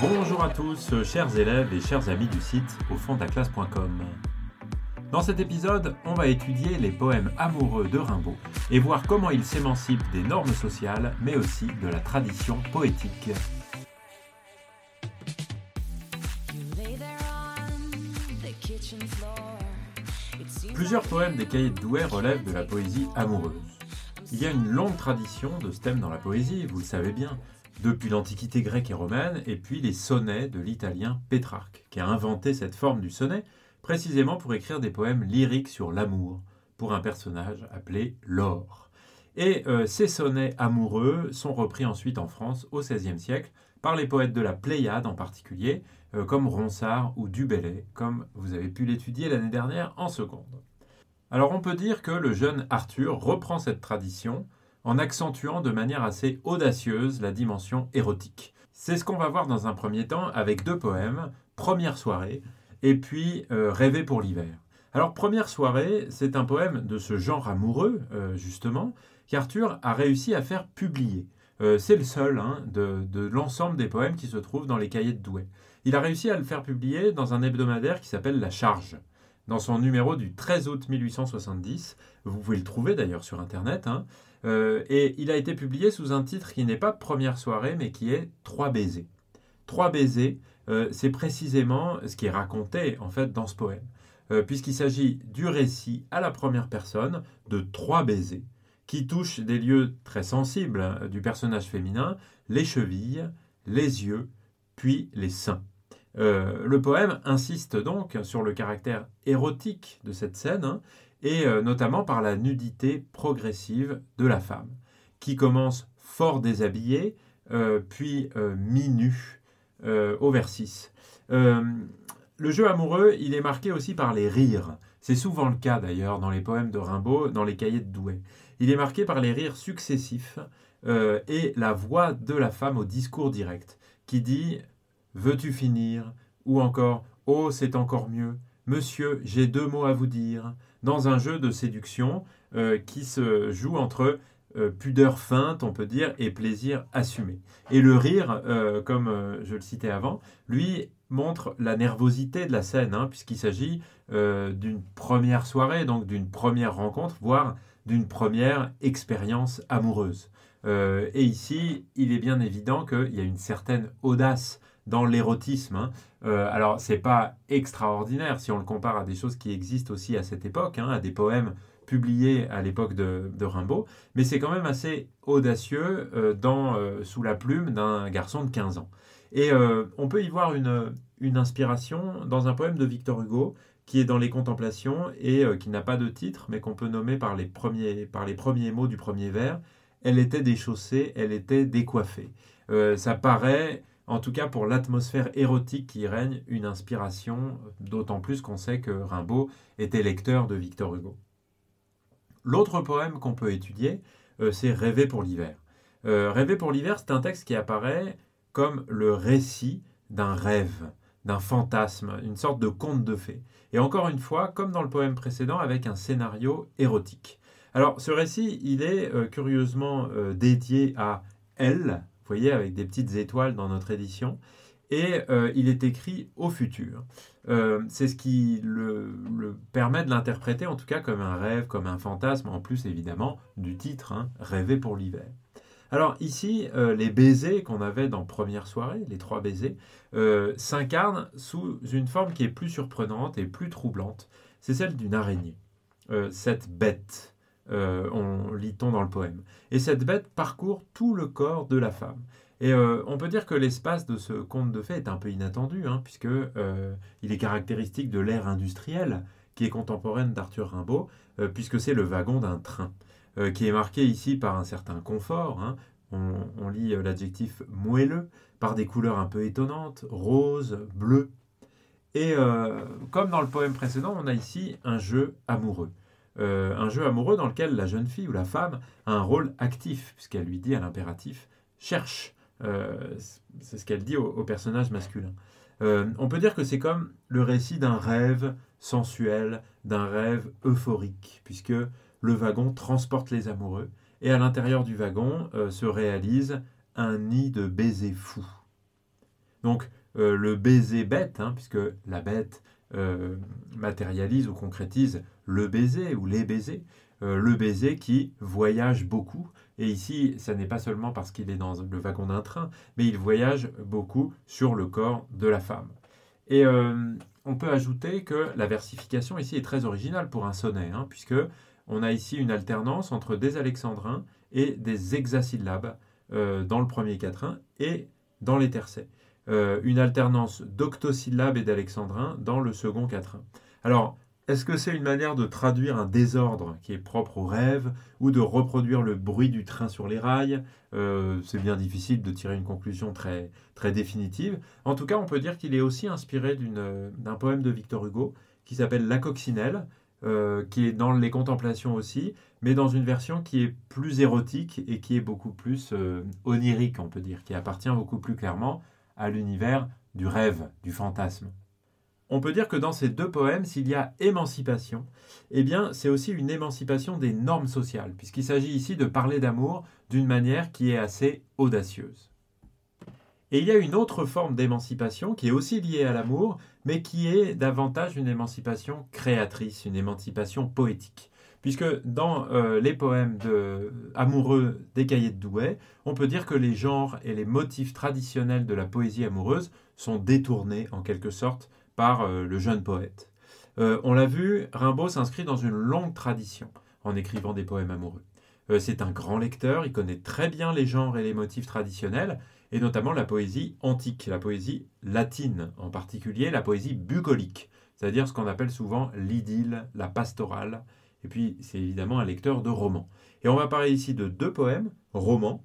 Bonjour à tous, chers élèves et chers amis du site au fond de la classe.com. Dans cet épisode, on va étudier les poèmes amoureux de Rimbaud et voir comment il s'émancipe des normes sociales, mais aussi de la tradition poétique. Plusieurs poèmes des cahiers de Douai relèvent de la poésie amoureuse. Il y a une longue tradition de ce thème dans la poésie, vous le savez bien, depuis l'Antiquité grecque et romaine, et puis les sonnets de l'italien Pétrarque, qui a inventé cette forme du sonnet précisément pour écrire des poèmes lyriques sur l'amour, pour un personnage appelé Laure. Et euh, ces sonnets amoureux sont repris ensuite en France au XVIe siècle par les poètes de la Pléiade en particulier, euh, comme Ronsard ou Dubellay, comme vous avez pu l'étudier l'année dernière en seconde. Alors on peut dire que le jeune Arthur reprend cette tradition en accentuant de manière assez audacieuse la dimension érotique. C'est ce qu'on va voir dans un premier temps avec deux poèmes, Première soirée et puis euh, Rêver pour l'hiver. Alors Première soirée, c'est un poème de ce genre amoureux, euh, justement, qu'Arthur a réussi à faire publier. Euh, c'est le seul hein, de, de l'ensemble des poèmes qui se trouvent dans les cahiers de Douai. Il a réussi à le faire publier dans un hebdomadaire qui s'appelle La Charge dans son numéro du 13 août 1870. Vous pouvez le trouver d'ailleurs sur Internet. Hein. Euh, et il a été publié sous un titre qui n'est pas Première soirée, mais qui est Trois baisers. Trois baisers, euh, c'est précisément ce qui est raconté en fait dans ce poème, euh, puisqu'il s'agit du récit à la première personne de trois baisers qui touchent des lieux très sensibles hein, du personnage féminin, les chevilles, les yeux, puis les seins. Le poème insiste donc sur le caractère érotique de cette scène, hein, et euh, notamment par la nudité progressive de la femme, qui commence fort déshabillée, euh, puis mi-nue au vers 6. le jeu amoureux, il est marqué aussi par les rires. C'est souvent le cas d'ailleurs dans les poèmes de Rimbaud, dans les cahiers de Douai. Il est marqué par les rires successifs et la voix de la femme au discours direct, qui dit Veux-tu finir? Ou encore Oh, c'est encore mieux. Monsieur, j'ai deux mots à vous dire. Dans un jeu de séduction euh, qui se joue entre euh, pudeur feinte, on peut dire, et plaisir assumé. Et le rire, euh, comme je le citais avant, lui montre la nervosité de la scène, hein, puisqu'il s'agit d'une première soirée, donc d'une première rencontre, voire d'une première expérience amoureuse. et ici, il est bien évident qu'il y a une certaine audace dans l'érotisme. Hein. Euh, alors, c'est pas extraordinaire si on le compare à des choses qui existent aussi à cette époque, hein, à des poèmes publiés à l'époque de, Rimbaud, mais c'est quand même assez audacieux euh, dans, euh, sous la plume d'un garçon de 15 ans. Et on peut y voir une, une, inspiration dans un poème de Victor Hugo qui est dans les contemplations et qui n'a pas de titre, mais qu'on peut nommer par les, premiers, par les premiers mots du premier vers. Elle était déchaussée, elle était décoiffée. ça paraît en tout cas pour l'atmosphère érotique qui règne, une inspiration, d'autant plus qu'on sait que Rimbaud était lecteur de Victor Hugo. L'autre poème qu'on peut étudier, euh, c'est Rêver pour l'hiver. Euh, Rêver pour l'hiver, c'est un texte qui apparaît comme le récit d'un rêve, d'un fantasme, une sorte de conte de fées. Et encore une fois, comme dans le poème précédent, avec un scénario érotique. Alors, ce récit, il est euh, curieusement dédié à elle, voyez, avec des petites étoiles dans notre édition. Et euh, il est écrit au futur. Euh, c'est ce qui le, permet de l'interpréter en tout cas comme un rêve, comme un fantasme, en plus évidemment du titre, hein, Rêver pour l'hiver. Alors ici, euh, les baisers qu'on avait dans Première soirée, les trois baisers, s'incarnent sous une forme qui est plus surprenante et plus troublante. C'est celle d'une araignée. cette bête, on lit-on dans le poème. Et cette bête parcourt tout le corps de la femme. Et euh, on peut dire que l'espace de ce conte de fées est un peu inattendu, hein, puisque euh, il est caractéristique de l'ère industrielle qui est contemporaine d'Arthur Rimbaud, puisque c'est le wagon d'un train, qui est marqué ici par un certain confort. Hein. On, on, lit l'adjectif moelleux, par des couleurs un peu étonnantes, rose, bleu. Et comme dans le poème précédent, on a ici un jeu amoureux. Euh, un jeu amoureux dans lequel la jeune fille ou la femme a un rôle actif, puisqu'elle lui dit à l'impératif cherche. Euh, c'est ce qu'elle dit au, personnage masculin. Euh, on peut dire que c'est comme le récit d'un rêve sensuel, d'un rêve euphorique, puisque le wagon transporte les amoureux, et à l'intérieur du wagon se réalise un nid de baisers fous. Donc le baiser bête, hein, puisque la bête matérialise ou concrétise le baiser ou les baisers, le baiser qui voyage beaucoup. Et ici, ça n'est pas seulement parce qu'il est dans le wagon d'un train, mais il voyage beaucoup sur le corps de la femme. Et on peut ajouter que la versification ici est très originale pour un sonnet, hein, puisque on a ici une alternance entre des alexandrins et des hexasyllabes euh, dans le premier quatrain et dans les tercets. Euh, une alternance d'octosyllabes et d'alexandrins dans le second quatrain. Alors, est-ce que c'est une manière de traduire un désordre qui est propre au rêve ou de reproduire le bruit du train sur les rails? Euh, C'est bien difficile de tirer une conclusion très, très définitive. En tout cas, on peut dire qu'il est aussi inspiré d'un poème de Victor Hugo qui s'appelle La coccinelle, euh, qui est dans les contemplations aussi, mais dans une version qui est plus érotique et qui est beaucoup plus euh, onirique, on peut dire, qui appartient beaucoup plus clairement à l'univers du rêve, du fantasme on peut dire que dans ces deux poèmes, s'il y a émancipation, eh bien, c'est aussi une émancipation des normes sociales, puisqu'il s'agit ici de parler d'amour d'une manière qui est assez audacieuse. Et il y a une autre forme d'émancipation qui est aussi liée à l'amour, mais qui est davantage une émancipation créatrice, une émancipation poétique. Puisque dans euh, les poèmes de, amoureux des cahiers de Douai, on peut dire que les genres et les motifs traditionnels de la poésie amoureuse sont détournés en quelque sorte par euh, le jeune poète. Euh, on l'a vu, Rimbaud s'inscrit dans une longue tradition en écrivant des poèmes amoureux. C'est un grand lecteur, il connaît très bien les genres et les motifs traditionnels, et notamment la poésie antique, la poésie latine, en particulier la poésie bucolique, c'est-à-dire ce qu'on appelle souvent l'idylle, la pastorale, et puis c'est évidemment un lecteur de romans. Et on va parler ici de deux poèmes, romans,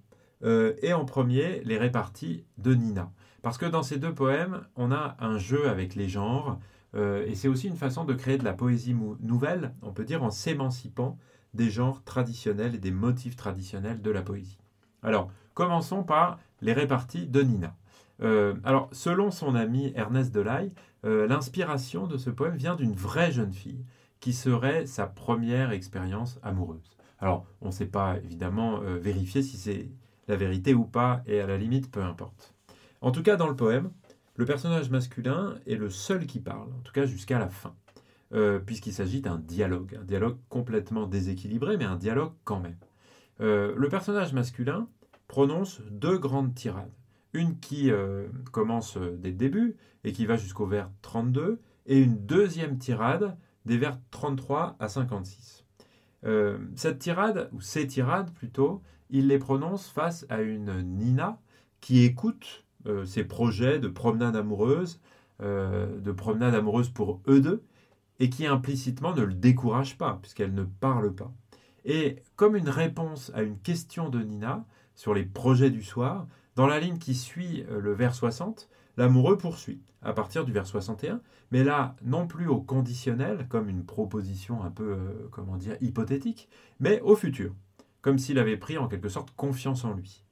et en premier les réparties de Nina. Parce que dans ces deux poèmes, on a un jeu avec les genres, euh, et c'est aussi une façon de créer de la poésie nouvelle, on peut dire en s'émancipant des genres traditionnels et des motifs traditionnels de la poésie. Alors, commençons par les réparties de Nina. Euh, alors, selon son ami Ernest Delaye, euh, l'inspiration de ce poème vient d'une vraie jeune fille, serait sa première expérience amoureuse. Alors, on ne sait pas évidemment vérifier si c'est la vérité ou pas, et à la limite, peu importe. En tout cas, dans le poème, le personnage masculin est le seul qui parle, en tout cas jusqu'à la fin, euh, puisqu'il s'agit d'un dialogue, un dialogue complètement déséquilibré, mais un dialogue quand même. Euh, le personnage masculin prononce deux grandes tirades. Une qui euh, commence dès le début et qui va jusqu'au vers 32, et une deuxième tirade des vers 33 à 56. cette tirade, ou ces tirades plutôt, il les prononce face à une Nina qui écoute euh, ses projets de promenade amoureuse, euh, de promenade amoureuse pour eux deux, et qui implicitement ne le décourage pas, puisqu'elle ne parle pas. Et comme une réponse à une question de Nina sur les projets du soir, dans la ligne qui suit euh, le vers 60, l'amoureux poursuit à partir du vers 61, mais là, non plus au conditionnel, comme une proposition un peu, comment dire, hypothétique, mais au futur, comme s'il avait pris en quelque sorte confiance en lui.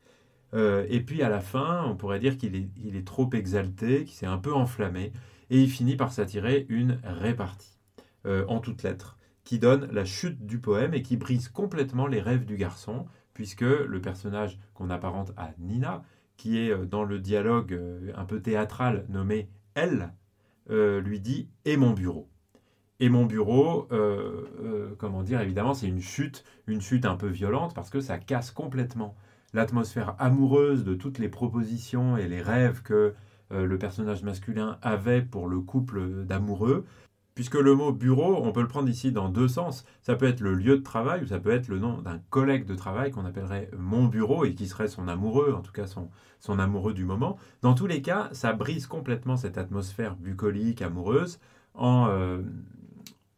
Euh, et puis à la fin, on pourrait dire qu'il est, trop exalté, qu'il s'est un peu enflammé, et il finit par s'attirer une répartie, euh, en toutes lettres, qui donne la chute du poème et qui brise complètement les rêves du garçon, puisque le personnage qu'on apparente à Nina, qui est euh, dans le dialogue un peu théâtral nommé Elle, lui dit Et mon bureau et mon bureau, comment dire, évidemment, c'est une chute, une chute un peu violente parce que ça casse complètement l'atmosphère amoureuse de toutes les propositions et les rêves que euh, le personnage masculin avait pour le couple d'amoureux. Puisque le mot bureau, on peut le prendre ici dans deux sens. Ça peut être le lieu de travail ou ça peut être le nom d'un collègue de travail qu'on appellerait mon bureau et qui serait son amoureux, en tout cas son, amoureux du moment. Dans tous les cas, ça brise complètement cette atmosphère bucolique, amoureuse, en, euh,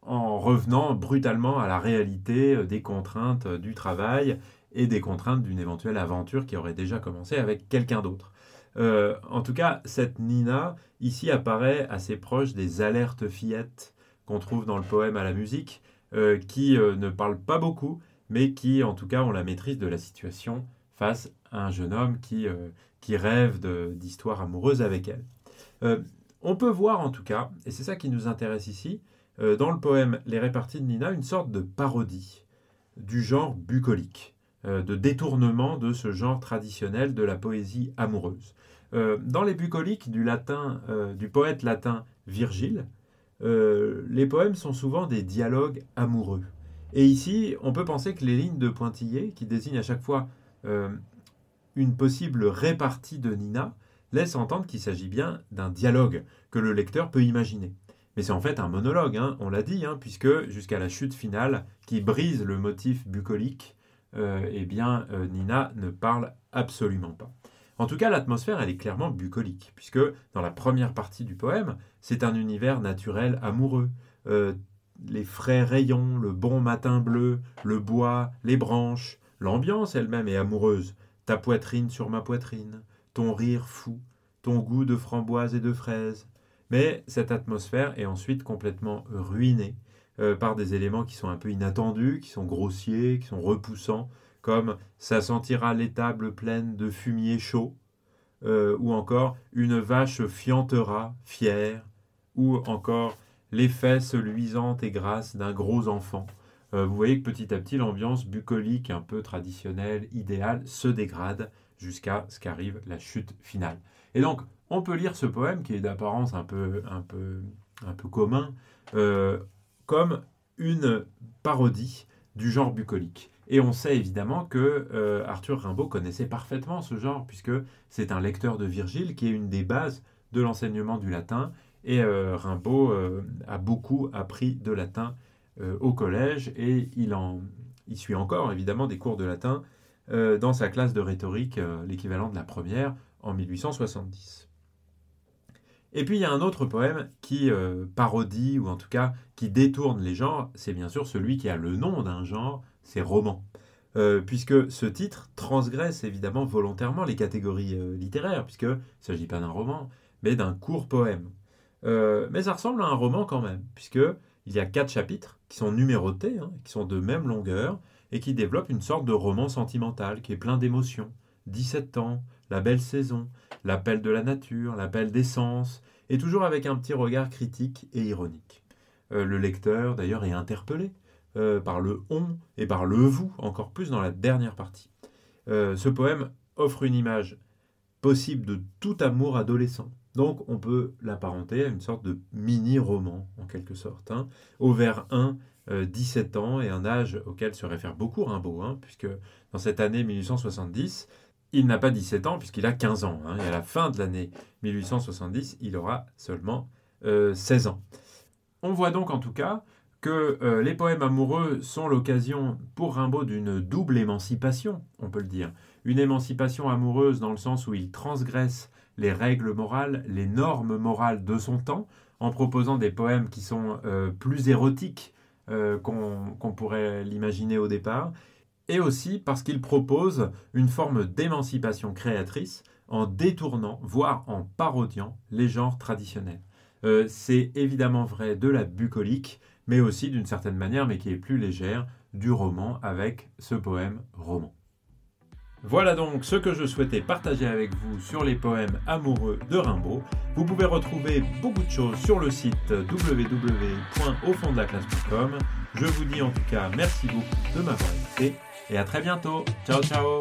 en revenant brutalement à la réalité euh, des contraintes du travail et des contraintes d'une éventuelle aventure qui aurait déjà commencé avec quelqu'un d'autre. Euh, en tout cas, cette Nina, ici, apparaît assez proche des alertes fillettes qu'on trouve dans le poème à la musique, euh, qui euh, ne parlent pas beaucoup, mais qui, en tout cas, ont la maîtrise de la situation face à un jeune homme qui, qui rêve d'histoires amoureuses avec elle. on peut voir, en tout cas, et c'est ça qui nous intéresse ici, dans le poème Les réparties de Nina, une sorte de parodie du genre bucolique. De détournement de ce genre traditionnel de la poésie amoureuse. Euh, dans les bucoliques du, latin, euh, du poète latin Virgile, euh, les poèmes sont souvent des dialogues amoureux. Et ici, on peut penser que les lignes de pointillés, qui désignent à chaque fois une possible répartie de Nina, laissent entendre qu'il s'agit bien d'un dialogue que le lecteur peut imaginer. Mais c'est en fait un monologue, hein, on l'a dit, hein, puisque jusqu'à la chute finale, qui brise le motif bucolique, eh bien, Nina ne parle absolument pas. En tout cas, l'atmosphère, elle est clairement bucolique, puisque dans la première partie du poème, c'est un univers naturel amoureux. Euh, les frais rayons, le bon matin bleu, le bois, les branches, l'ambiance elle-même est amoureuse. Ta poitrine sur ma poitrine, ton rire fou, ton goût de framboise et de fraises. Mais cette atmosphère est ensuite complètement ruinée euh, par des éléments qui sont un peu inattendus, qui sont grossiers, qui sont repoussants, comme ça sentira l'étable pleine de fumier chaud, euh, ou encore une vache fiantera, fière, ou encore les fesses luisantes et grasses d'un gros enfant. Euh, vous voyez que petit à petit, l'ambiance bucolique, un peu traditionnelle, idéale, se dégrade jusqu'à ce qu'arrive la chute finale. Et donc, on peut lire ce poème, qui est d'apparence un peu, un peu, un peu commun, euh, comme une parodie du genre bucolique. Et on sait évidemment que euh, Arthur Rimbaud connaissait parfaitement ce genre, puisque c'est un lecteur de Virgile qui est une des bases de l'enseignement du latin. Et euh, Rimbaud euh, a beaucoup appris de latin au collège et il, en, il suit encore évidemment des cours de latin dans sa classe de rhétorique, l'équivalent de la première, en 1870. Et puis il y a un autre poème qui parodie, ou en tout cas qui détourne les genres, c'est bien sûr celui qui a le nom d'un genre, c'est roman. Euh, puisque ce titre transgresse évidemment volontairement les catégories euh, littéraires, puisqu'il ne s'agit pas d'un roman, mais d'un court poème. Euh, mais ça ressemble à un roman quand même, puisqu'il y a quatre chapitres qui sont numérotés, hein, qui sont de même longueur, et qui développent une sorte de roman sentimental qui est plein d'émotions. 17 ans, la belle saison, l'appel de la nature, l'appel des sens, et toujours avec un petit regard critique et ironique. le lecteur, d'ailleurs, est interpellé euh, par le on et par le vous, encore plus dans la dernière partie. Euh, ce poème offre une image possible de tout amour adolescent. Donc on peut l'apparenter à une sorte de mini-roman, en quelque sorte. Hein. Au vers 1, 17 ans, et un âge auquel se réfère beaucoup Rimbaud, hein, puisque dans cette année 1870, il n'a pas 17 ans puisqu'il a 15 ans. Hein, et à la fin de l'année 1870, il aura seulement 16 euh, ans. On voit donc en tout cas que euh, les poèmes amoureux sont l'occasion pour Rimbaud d'une double émancipation, on peut le dire. Une émancipation amoureuse dans le sens où il transgresse les règles morales, les normes morales de son temps, en proposant des poèmes qui sont euh, plus érotiques euh, qu'on pourrait l'imaginer au départ, et aussi parce qu'il propose une forme d'émancipation créatrice en détournant, voire en parodiant les genres traditionnels. C'est évidemment vrai de la bucolique, mais aussi d'une certaine manière, mais qui est plus légère, du roman avec ce poème roman. Voilà donc ce que je souhaitais partager avec vous sur les poèmes amoureux de Rimbaud. Vous pouvez retrouver beaucoup de choses sur le site www.aufonddelaclasse.com. Je vous dis en tout cas merci beaucoup de m'avoir écouté et à très bientôt. Ciao ciao